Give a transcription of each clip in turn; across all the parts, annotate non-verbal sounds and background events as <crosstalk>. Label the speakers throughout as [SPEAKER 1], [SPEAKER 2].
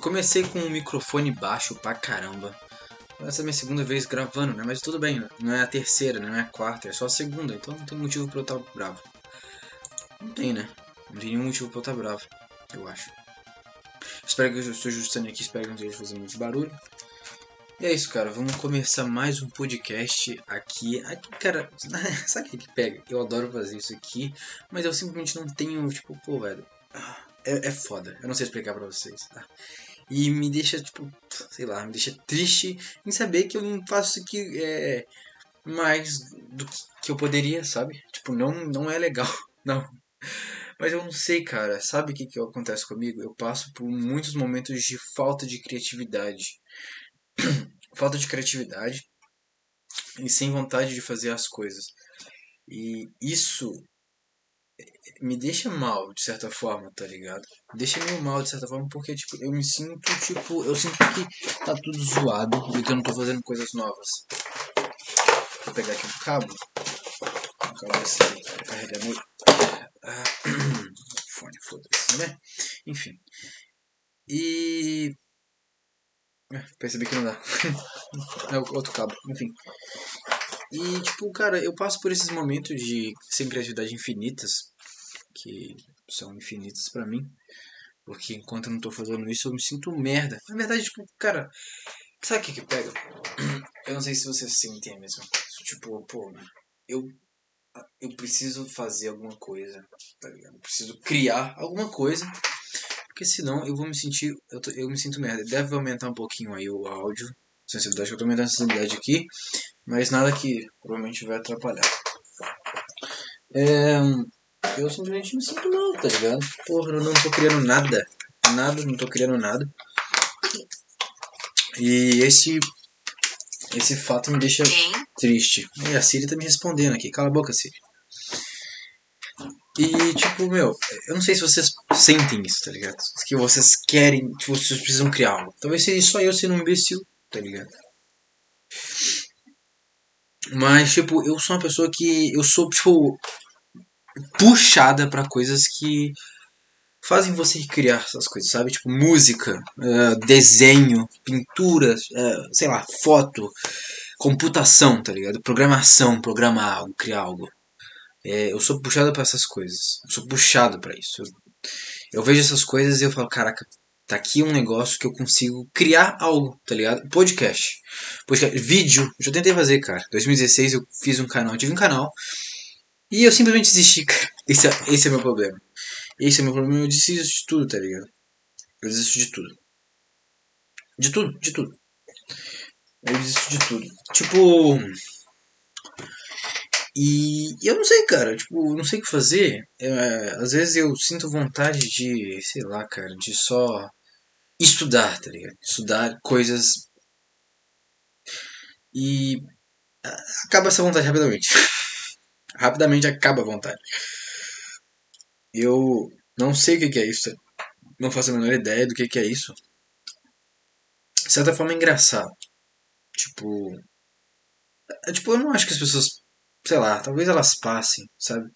[SPEAKER 1] Eu comecei com um microfone baixo pra caramba. Essa é a minha segunda vez gravando, né? Mas tudo bem, não é a terceira, não é a quarta, é só a segunda, então não tem motivo pra eu estar bravo. Não tem, né? Não tem nenhum motivo pra eu estar bravo, eu acho. Espero que eu estou ajustando aqui, espero que não esteja fazendo muito barulho. E é isso, cara. Vamos começar mais um podcast aqui. Aqui, cara, <laughs> sabe o que, que pega? Eu adoro fazer isso aqui, mas eu simplesmente não tenho, tipo, pô, velho. É, é foda. Eu não sei explicar pra vocês, tá? E me deixa, tipo, sei lá, me deixa triste em saber que eu não faço aqui é, mais do que eu poderia, sabe? Tipo, não, não é legal, <laughs> não. Mas eu não sei, cara. Sabe o que, que acontece comigo? Eu passo por muitos momentos de falta de criatividade. <clears throat> falta de criatividade e sem vontade de fazer as coisas. E isso me deixa mal, de certa forma, tá ligado? Deixa meio mal, de certa forma, porque, tipo, eu me sinto, tipo, eu sinto que tá tudo zoado e que eu não tô fazendo coisas novas. Vou pegar aqui um cabo. Um cabo carregar meu... Ah, <clears throat> fone, foda-se, né? Enfim. E... É, percebi que não dá. <laughs> é outro cabo, enfim. E, tipo, cara, eu passo por esses momentos de sem criatividade infinitas, que são infinitas para mim, porque enquanto eu não tô fazendo isso eu me sinto merda. Na verdade, tipo, cara, sabe o que que pega? <clears throat> Eu não sei se vocês sentem mesmo. Tipo, pô, eu eu preciso fazer alguma coisa, tá ligado? Eu preciso criar alguma coisa porque senão eu vou me sentir. Eu, tô, eu me sinto merda. Deve aumentar um pouquinho aí o áudio. Sensibilidade, eu tô aumentando a sensibilidade aqui. Mas nada que provavelmente vai atrapalhar. É, eu simplesmente me sinto mal, tá ligado? Porra, eu não tô criando nada. Nada, não tô criando nada. E esse. Esse fato me deixa triste. E a Siri tá me respondendo aqui. Cala a boca, Siri. E, tipo, meu, eu não sei se vocês sentem isso, tá ligado? Que vocês querem, tipo, vocês precisam criar algo. Talvez seja só eu sendo um imbecil, tá ligado? Mas, tipo, eu sou uma pessoa que. Eu sou, tipo. Puxada para coisas que fazem você criar essas coisas, sabe? Tipo, música, uh, desenho, pintura, uh, sei lá, foto, computação, tá ligado? Programação, programar algo, criar algo. É, eu sou puxado para essas coisas. Eu sou puxado para isso. Eu, eu, vejo essas coisas e eu falo, caraca, tá aqui um negócio que eu consigo criar algo, tá ligado? Podcast. Podcast. Vídeo. Eu já tentei fazer, cara. 2016 eu fiz um canal, tive um canal. E eu simplesmente desisti, <laughs> cara. Esse é, esse é meu problema. Esse é meu problema. Eu desisto de tudo, tá ligado? Eu desisto de tudo. De tudo, de tudo. Eu desisto de tudo. Tipo. E eu não sei, cara, tipo, não sei o que fazer. É, às vezes eu sinto vontade de, sei lá, cara, de só estudar, tá ligado? Estudar coisas. E acaba essa vontade rapidamente. <laughs> rapidamente acaba a vontade. Eu não sei o que é isso, não faço a menor ideia do que é isso. De certa forma é engraçado. Tipo. É, tipo, eu não acho que as pessoas sei lá, talvez elas passem, sabe?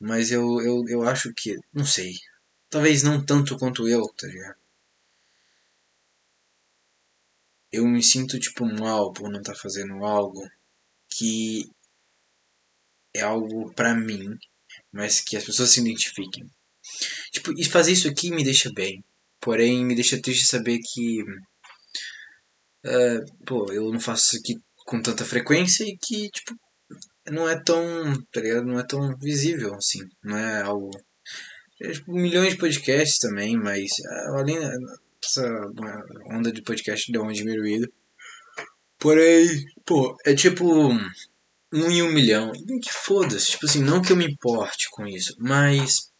[SPEAKER 1] Mas eu, eu, eu acho que, não sei, talvez não tanto quanto eu, tá ligado? Eu me sinto tipo mal por não estar tá fazendo algo que é algo para mim, mas que as pessoas se identifiquem. Tipo, e fazer isso aqui me deixa bem. Porém, me deixa triste saber que. Uh, pô, eu não faço isso aqui com tanta frequência e que, tipo, não é tão, tá ligado? Não é tão visível, assim. Não é algo... É, tipo, milhões de podcasts também, mas ah, além dessa onda de podcast deu uma diminuída. Porém, pô, é tipo um em um milhão. Que foda-se, tipo assim, não que eu me importe com isso, mas...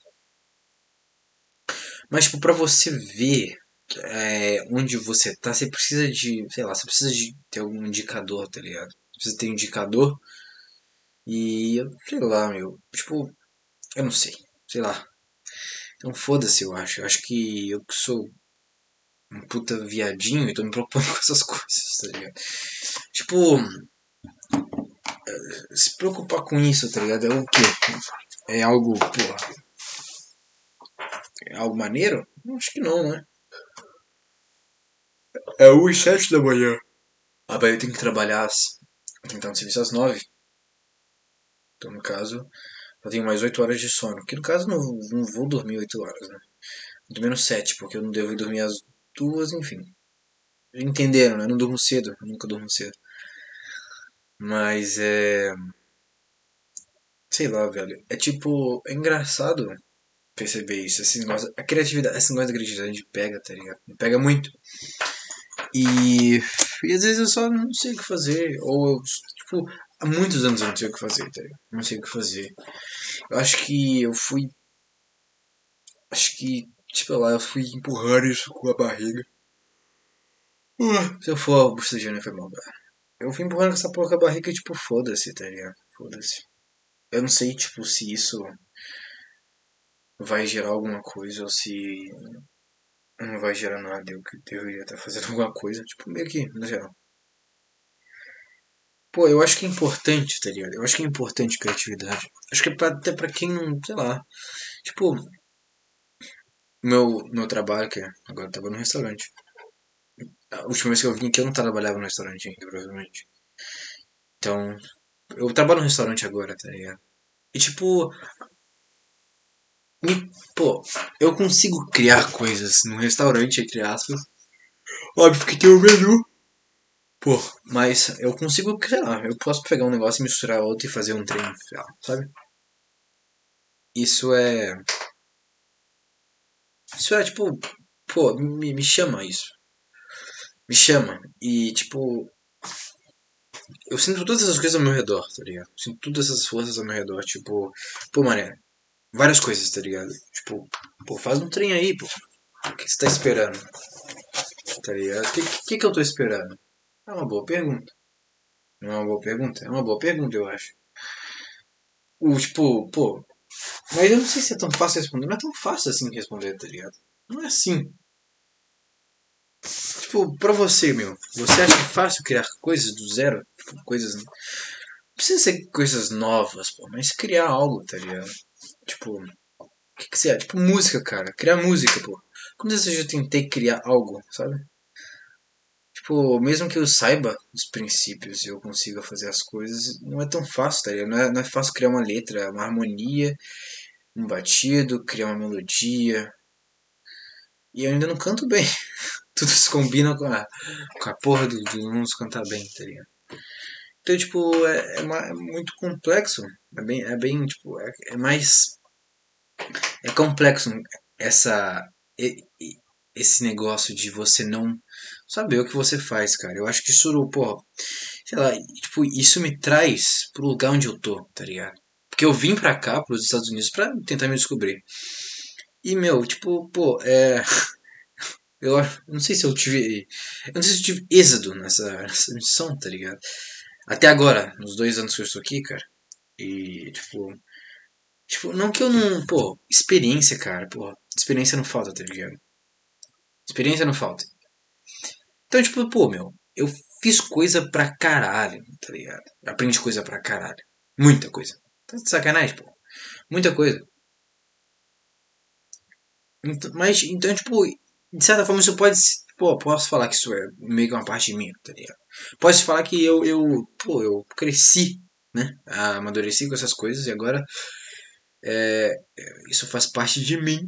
[SPEAKER 1] Mas, tipo, pra você ver é, onde você tá, você precisa de, sei lá, você precisa de ter algum indicador, tá ligado? Você precisa ter um indicador e sei lá, meu, tipo, eu não sei, sei lá. Então foda-se, eu acho. Eu acho que eu que sou um puta viadinho e tô me propondo <laughs> com essas coisas, tá ligado? Tipo, eh, se preocupar com isso, tá ligado? É o quê? É algo, porra. É algo maneiro? Acho que não, né? É 1 e 7 da manhã. Ah, eu tenho que trabalhar às. Estar no serviço às 9. Então, no caso, eu tenho mais 8 horas de sono. Que no caso, não, não vou dormir 8 horas, né? Vou menos 7, porque eu não devo dormir às 2, enfim. Entenderam, né? Eu não durmo cedo. Eu nunca durmo cedo. Mas é. Sei lá, velho. É tipo. É engraçado perceber isso. Esse negócio, a criatividade, esse negócio da criatividade pega, tá ligado? Pega muito. E, e às vezes eu só não sei o que fazer. Ou eu, tipo, há muitos anos eu não sei o que fazer, tá? Não sei o que fazer. Eu acho que eu fui. Acho que, tipo lá, eu fui empurrando isso com a barriga. Uh, se eu for bocejando, foi mal, cara. Eu fui empurrando essa porra com a barriga, tipo, foda-se, tá ligado? Foda-se. Eu não sei, tipo, se isso vai gerar alguma coisa ou se não vai gerar nada. Eu deveria estar fazendo <laughs> alguma coisa, tipo, meio que, no geral. Pô, eu acho que é importante, tá ligado? Eu acho que é importante criatividade. Acho que é pra, até pra quem não, sei lá. Tipo, meu, meu trabalho, que agora eu tava no restaurante. A última vez que eu vim aqui eu não trabalhava no restaurante ainda, provavelmente. Então, eu trabalho no restaurante agora, tá ligado? E tipo, me, pô, eu consigo criar coisas no restaurante, entre aspas. Óbvio que tem o menu. Pô, mas eu consigo, sei lá, eu posso pegar um negócio e misturar outro e fazer um trem, sabe? Isso é. Isso é tipo. Pô, me, me chama isso. Me chama. E tipo. Eu sinto todas essas coisas ao meu redor, tá ligado? sinto todas essas forças ao meu redor. Tipo, pô, mané, várias coisas, tá ligado? Tipo, pô, faz um trem aí, pô. O que você tá esperando? Tá ligado? O que, que, que eu tô esperando? É uma boa pergunta. Não é uma boa pergunta? É uma boa pergunta, eu acho. O, tipo, pô. Mas eu não sei se é tão fácil responder. Não é tão fácil assim responder, tá ligado? Não é assim. Tipo, pra você, meu. Você acha fácil criar coisas do zero? Tipo, coisas. Não precisa ser coisas novas, pô. Mas criar algo, tá ligado? Tipo, o que, que você é? Tipo, música, cara. Criar música, pô. Vezes eu tentei criar algo, sabe? Tipo, mesmo que eu saiba os princípios e eu consiga fazer as coisas, não é tão fácil, tá ligado? Não é, não é fácil criar uma letra, uma harmonia, um batido, criar uma melodia. E eu ainda não canto bem. <laughs> Tudo se combina com a, com a porra do, do não cantar bem, tá ligado? Então, tipo, é, é, é, muito complexo. É bem, é bem tipo, é, é mais. É complexo essa, esse negócio de você não saber o que você faz, cara. Eu acho que isso, pô, sei lá, tipo, isso me traz pro lugar onde eu tô, tá ligado? Porque eu vim pra cá, pros Estados Unidos, pra tentar me descobrir. E, meu, tipo, pô, é. <laughs> Eu não sei se eu tive. Eu não sei se eu tive êxodo nessa, nessa missão, tá ligado? Até agora, nos dois anos que eu estou aqui, cara. E, tipo. Tipo, não que eu não. Pô, experiência, cara. Pô, experiência não falta, tá ligado? Experiência não falta. Então, tipo, pô, meu. Eu fiz coisa pra caralho, tá ligado? Aprendi coisa pra caralho. Muita coisa. Tá de sacanagem, pô. Muita coisa. Mas, então, tipo, de certa forma isso pode pô, posso falar que isso é meio que uma parte de mim, tá ligado? Posso falar que eu, eu, pô, eu cresci, né? Amadureci com essas coisas e agora é, isso faz parte de mim.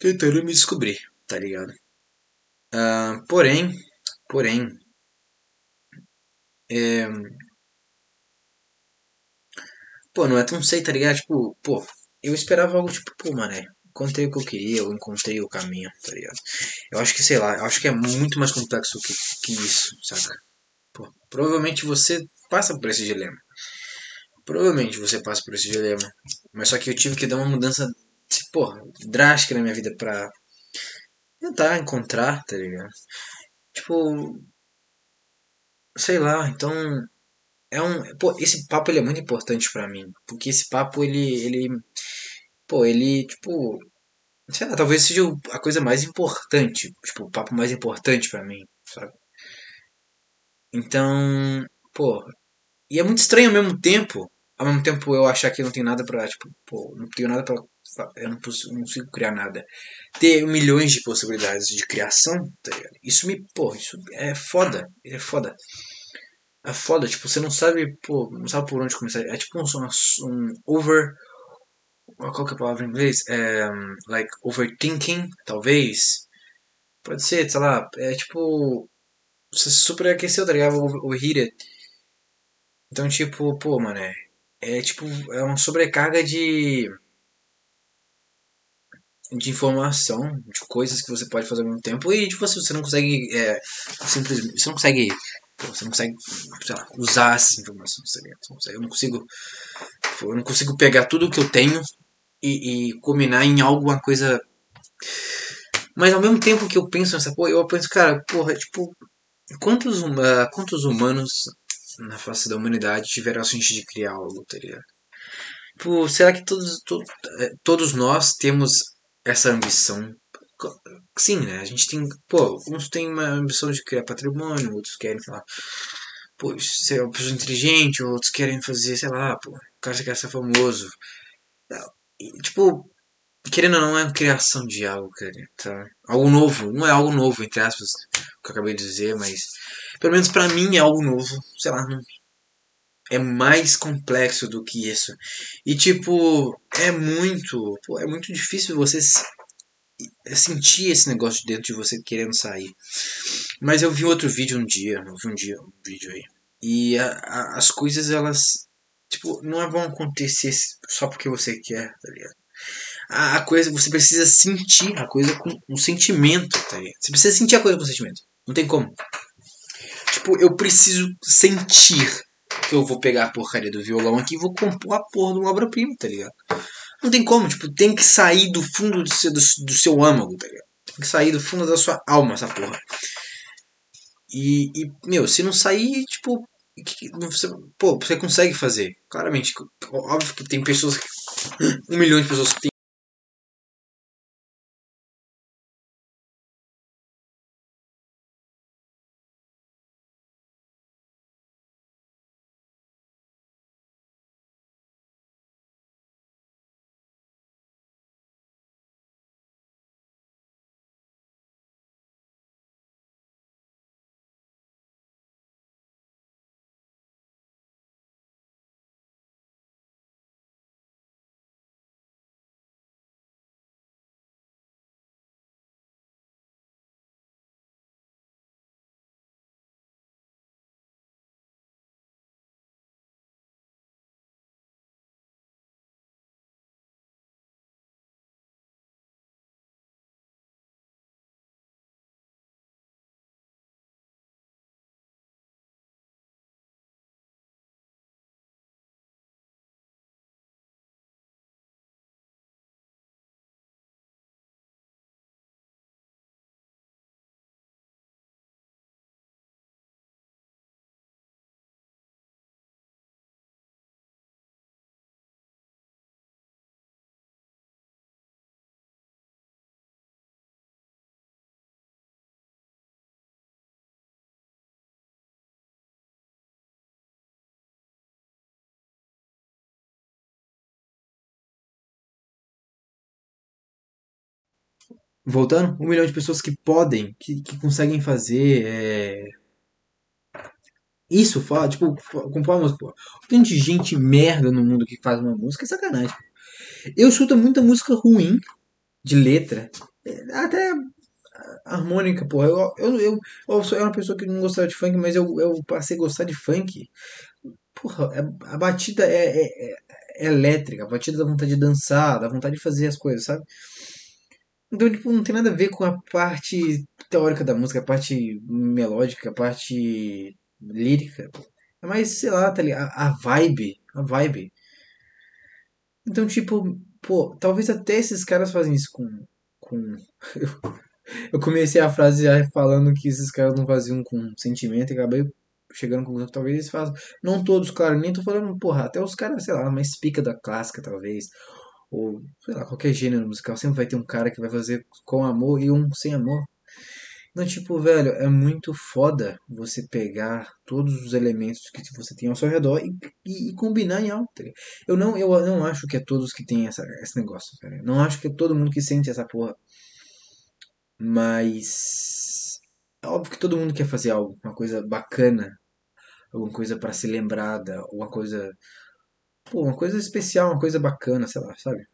[SPEAKER 1] Tentando me descobrir, tá ligado? Uh, porém, porém, é, pô, não é tão sei, tá ligado? Tipo, pô, eu esperava algo tipo, pô, mané, encontrei o que eu queria, eu encontrei o caminho, tá ligado? Eu acho que, sei lá, eu acho que é muito mais complexo que, que isso, saca? Pô, provavelmente você passa por esse dilema. Provavelmente você passa por esse dilema. Mas só que eu tive que dar uma mudança, porra, drástica na minha vida pra tentar encontrar, tá ligado? Tipo. Sei lá, então. É um. Pô, esse papo ele é muito importante para mim. Porque esse papo ele. ele pô, ele, tipo, sei lá, talvez seja a coisa mais importante, tipo, o papo mais importante para mim, sabe? Então, pô, e é muito estranho ao mesmo tempo, ao mesmo tempo eu achar que não tem nada pra, tipo, pô, não tenho nada pra eu não, não consigo criar nada. Ter milhões de possibilidades de criação, tá ligado? Isso me, pô, isso é foda, é foda. É foda, tipo, você não sabe, pô, não sabe por onde começar. É tipo um, um over. Qual que é a palavra em inglês? É, like, overthinking, talvez. Pode ser, sei lá, é tipo. Você superaqueceu, tá ligado? Overheated. Então, tipo, pô, mano, é, é tipo, é uma sobrecarga de de informação, de coisas que você pode fazer ao mesmo tempo e tipo, você não consegue é, simplesmente, você não consegue você não consegue lá, usar essas informações tá eu não consigo eu não consigo pegar tudo que eu tenho e, e combinar em alguma coisa mas ao mesmo tempo que eu penso nessa porra eu penso cara porra tipo quantos uh, quantos humanos na face da humanidade tiveram a chance de criar algo tá ligado? Tipo, será que todos, todos, é, todos nós temos essa ambição. Sim, né? A gente tem. Pô, uns têm uma ambição de criar patrimônio, outros querem, sei lá. Pô, ser uma pessoa inteligente, outros querem fazer, sei lá, pô. O cara quer ser famoso. E, tipo, querendo ou não, é uma criação de algo, cara. Tá? Algo novo. Não é algo novo, entre aspas, que eu acabei de dizer, mas. Pelo menos para mim é algo novo. Sei lá, não, é mais complexo do que isso. E tipo, é muito, pô, é muito difícil você sentir esse negócio dentro de você querendo sair. Mas eu vi outro vídeo um dia, eu vi um dia um vídeo aí. E a, a, as coisas elas tipo, não vão acontecer só porque você quer, tá ligado? A, coisa você precisa sentir a coisa com um sentimento, tá ligado? Você precisa sentir a coisa com sentimento. Não tem como. Tipo, eu preciso sentir que eu vou pegar a porcaria do violão aqui e vou compor a porra de uma obra-prima, tá ligado? Não tem como, tipo, tem que sair do fundo do seu, do, do seu âmago, tá ligado? Tem que sair do fundo da sua alma essa porra. E, e meu, se não sair, tipo, você, pô, você consegue fazer. Claramente, óbvio que tem pessoas, um milhão de pessoas que tem voltando, um milhão de pessoas que podem, que, que conseguem fazer é... isso, fala, tipo, compõe uma música. Tem gente merda no mundo que faz uma música, é sacanagem. Eu escuto muita música ruim, de letra, é, até harmônica, porra. Eu, eu, eu, eu sou uma pessoa que não gostava de funk, mas eu, eu passei a gostar de funk. Porra, é, a batida é, é, é, é elétrica, a batida dá vontade de dançar, dá vontade de fazer as coisas, sabe? Então, tipo, não tem nada a ver com a parte teórica da música, a parte melódica, a parte lírica. É mais, sei lá, tá ligado? A, a vibe. A vibe. Então, tipo, pô, talvez até esses caras fazem isso com. com... <laughs> Eu comecei a frase já falando que esses caras não faziam com sentimento e acabei chegando com que talvez eles façam. Não todos, claro, nem tô falando, porra, até os caras, sei lá, mais pica da clássica, talvez ou sei lá, qualquer gênero musical, sempre vai ter um cara que vai fazer com amor e um sem amor. Não, tipo, velho, é muito foda você pegar todos os elementos que você tem ao seu redor e, e, e combinar em algo. tá? Eu não, eu não acho que é todos que têm essa, esse negócio, cara. Não acho que é todo mundo que sente essa porra. Mas é óbvio que todo mundo quer fazer algo, uma coisa bacana, alguma coisa pra ser lembrada, uma coisa, pô, uma coisa especial, uma coisa bacana, sei lá, sabe?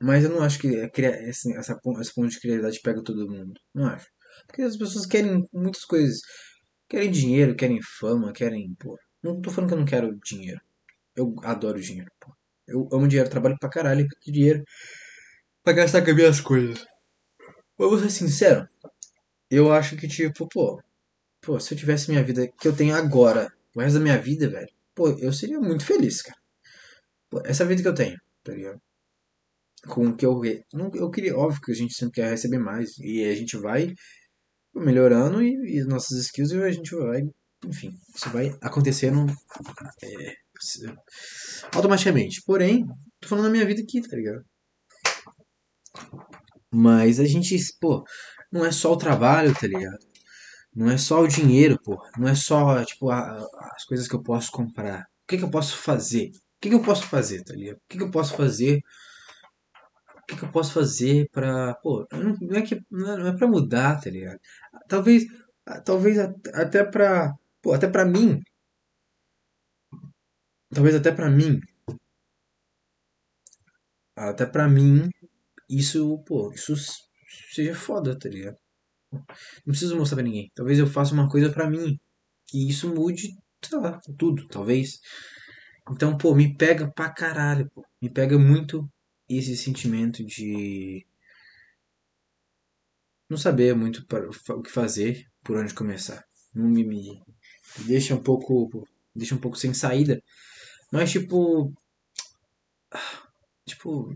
[SPEAKER 1] Mas eu não acho que é cria- esse, essa, esse ponto de criatividade pega todo mundo. Não acho. Porque as pessoas querem muitas coisas. Querem dinheiro, querem fama, querem, pô. Não tô falando que eu não quero dinheiro. Eu adoro dinheiro, pô. Eu amo dinheiro, trabalho pra caralho pra dinheiro pra gastar com as minhas coisas. Mas vou ser sincero, eu acho que, tipo, pô, pô, se eu tivesse minha vida que eu tenho agora, o resto da minha vida, velho, pô, eu seria muito feliz, cara. Pô, essa vida que eu tenho, tá ligado? Com o que eu. Não, eu queria, óbvio que a gente sempre quer receber mais. E a gente vai melhorando e, e nossas skills e a gente vai. Enfim, isso vai acontecendo se- automaticamente. Porém, tô falando da minha vida aqui, tá ligado? Mas a gente, pô, não é só o trabalho, tá ligado? Não é só o dinheiro, pô. Não é só, tipo, a- as coisas que eu posso comprar. O que que eu posso fazer? O que que eu posso fazer, tá ligado? O que que eu posso fazer? O que que eu posso fazer pra, pô, não, não é que não é, não é pra mudar, tá ligado? Talvez, talvez até pra, pô, até pra mim, talvez até pra mim, até pra mim, isso, pô, isso seja foda, tá ligado? Não preciso mostrar pra ninguém. Talvez eu faça uma coisa pra mim, que isso mude, sei lá, tudo, talvez. Então, pô, me pega pra caralho, pô. Me pega muito esse sentimento de não saber muito para- o que fazer, por onde começar. Não me, me deixa um pouco, deixa um pouco sem saída. Mas tipo, tipo,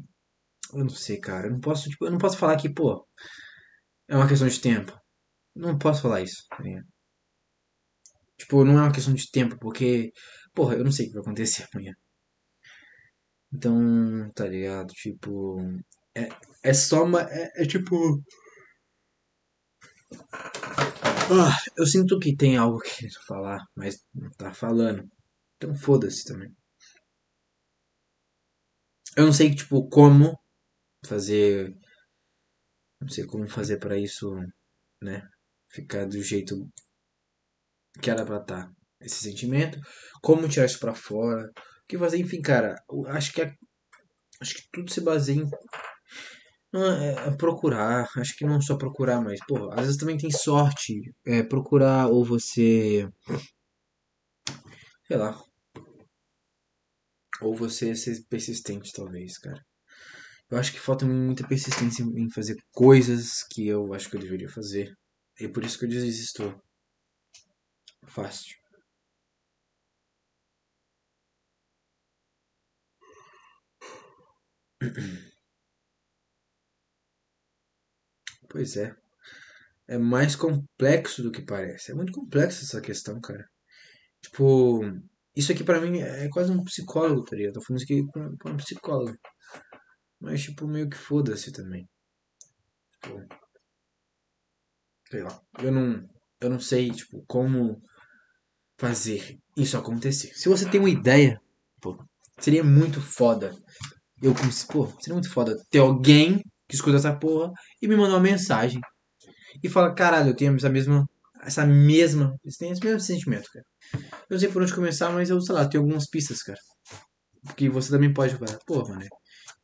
[SPEAKER 1] eu não sei, cara. Eu não posso, tipo, eu não posso falar que, pô, é uma questão de tempo. Não posso falar isso. tá? Tipo, não é uma questão de tempo, porque, porra, eu não sei o que vai acontecer <laughs> amanhã. Então, tá ligado? Tipo, é, é só uma, é, é tipo, ah, eu sinto que tem algo <laughs> querendo falar, mas não tá falando. Então foda-se também. Eu não sei, tipo, como fazer. Não sei como fazer pra isso, né? Ficar do jeito que era pra estar. Esse sentimento. Como tirar isso pra fora. O que fazer, enfim, cara. Acho que, acho que tudo se baseia em não, é, é procurar. Acho que não só procurar, mas, pô, às vezes também tem sorte. É procurar ou você. Sei lá. Ou você ser persistente, talvez, cara. Eu acho que falta muita persistência em fazer coisas que eu acho que eu deveria fazer. E é por isso que eu desisto fácil. <clears throat> Pois é. É mais complexo do que parece. É muito complexo essa questão, cara. Tipo, isso aqui pra mim é quase um psicólogo, tá ligado? Eu tô falando isso aqui pra um psicólogo. Mas, tipo, meio que foda-se também. Tipo, sei lá. Eu não, eu não sei, tipo, como fazer isso acontecer. Se você tem uma ideia, pô, seria muito foda. Eu, cons- pô, seria muito foda ter alguém que escuta essa porra e me mandar uma mensagem e fala, caralho, eu tenho essa mesma, essa mesma, tenho esse mesmo sentimento, cara. Eu não sei por onde começar, mas eu, sei lá, tenho algumas pistas, cara. Que você também pode falar, pô, mano,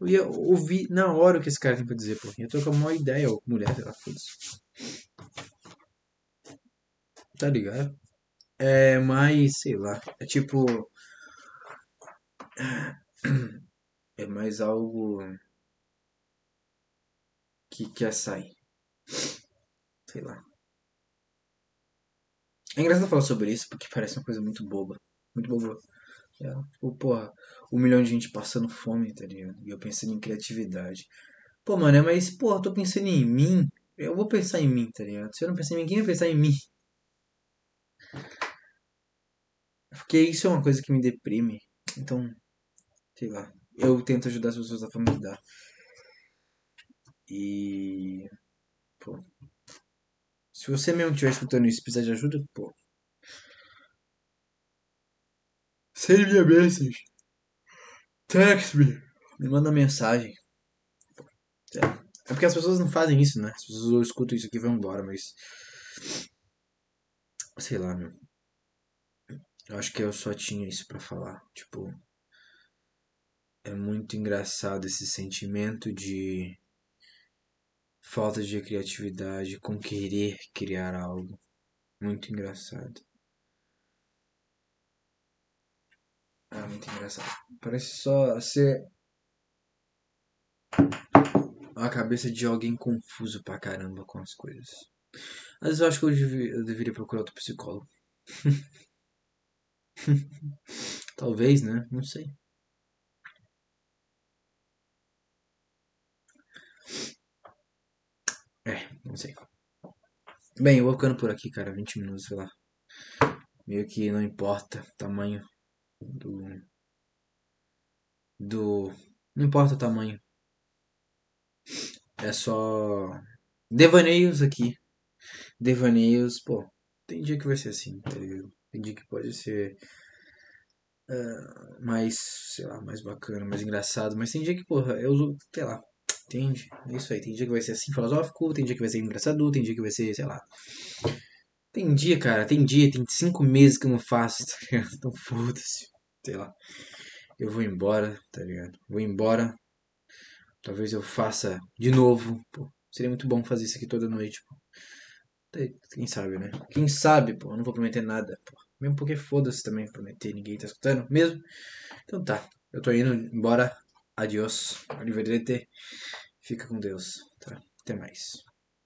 [SPEAKER 1] eu ia ouvir na hora o que esse cara tem pra dizer, pô. Ia trocar uma ideia, ou mulher, sei lá, foda-se. Tá ligado? É, mas, sei lá, é tipo, é mais algo que quer sair, sei lá. É engraçado falar sobre isso porque parece uma coisa muito boba. Muito boba. É, tipo, porra, um milhão de gente passando fome, tá ligado? E eu pensando em criatividade. Pô, mano, mas, porra, eu tô pensando em mim. Eu vou pensar em mim, tá ligado? Se eu não pensar em mim, quem vai pensar em mim? Porque isso é uma coisa que me deprime. Então, sei lá. Eu tento ajudar as pessoas que dá. E. Pô. Se você mesmo estiver escutando isso e precisar de ajuda, pô. Send me a message. Text me. Me manda mensagem. É. é porque as pessoas não fazem isso, né? As pessoas escutam isso aqui e vão embora, mas. Sei lá, meu. Eu acho que eu só tinha isso para falar. Tipo. É muito engraçado esse sentimento de falta de criatividade com querer criar algo. Muito engraçado. Ah, muito engraçado. Parece só ser a cabeça de alguém confuso pra caramba com as coisas. Às vezes eu acho que eu, devia, eu deveria procurar outro psicólogo. <laughs> Talvez, né? Não sei. É, não sei. Bem, eu vou ficando por aqui, cara. 20 minutos, sei lá. Meio que não importa tamanho do. Do. Não importa o tamanho. É só. Devaneios aqui. Devaneios, pô. Tem dia que vai ser assim, tá ligado? Tem dia que pode ser. Uh, mais, sei lá, mais bacana, mais engraçado. Mas tem dia que, porra, eu uso, sei lá, Entende? É isso aí. Tem dia que vai ser assim filosófico, tem dia que vai ser engraçado, tem dia que vai ser, sei lá. Tem dia, cara, tem dia, tem cinco meses que eu não faço, <laughs> tá ligado? Então foda-se. Sei lá. Eu vou embora, tá ligado? Vou embora. Talvez eu faça de novo. Pô, seria muito bom fazer isso aqui toda noite, pô. Quem sabe, né? Quem sabe, pô. Eu não vou prometer nada, pô. Mesmo porque foda-se também prometer, ninguém tá escutando mesmo. Então tá. Eu tô indo embora. Adiós. Arrivederci. Fica com Deus. Tá? Até mais.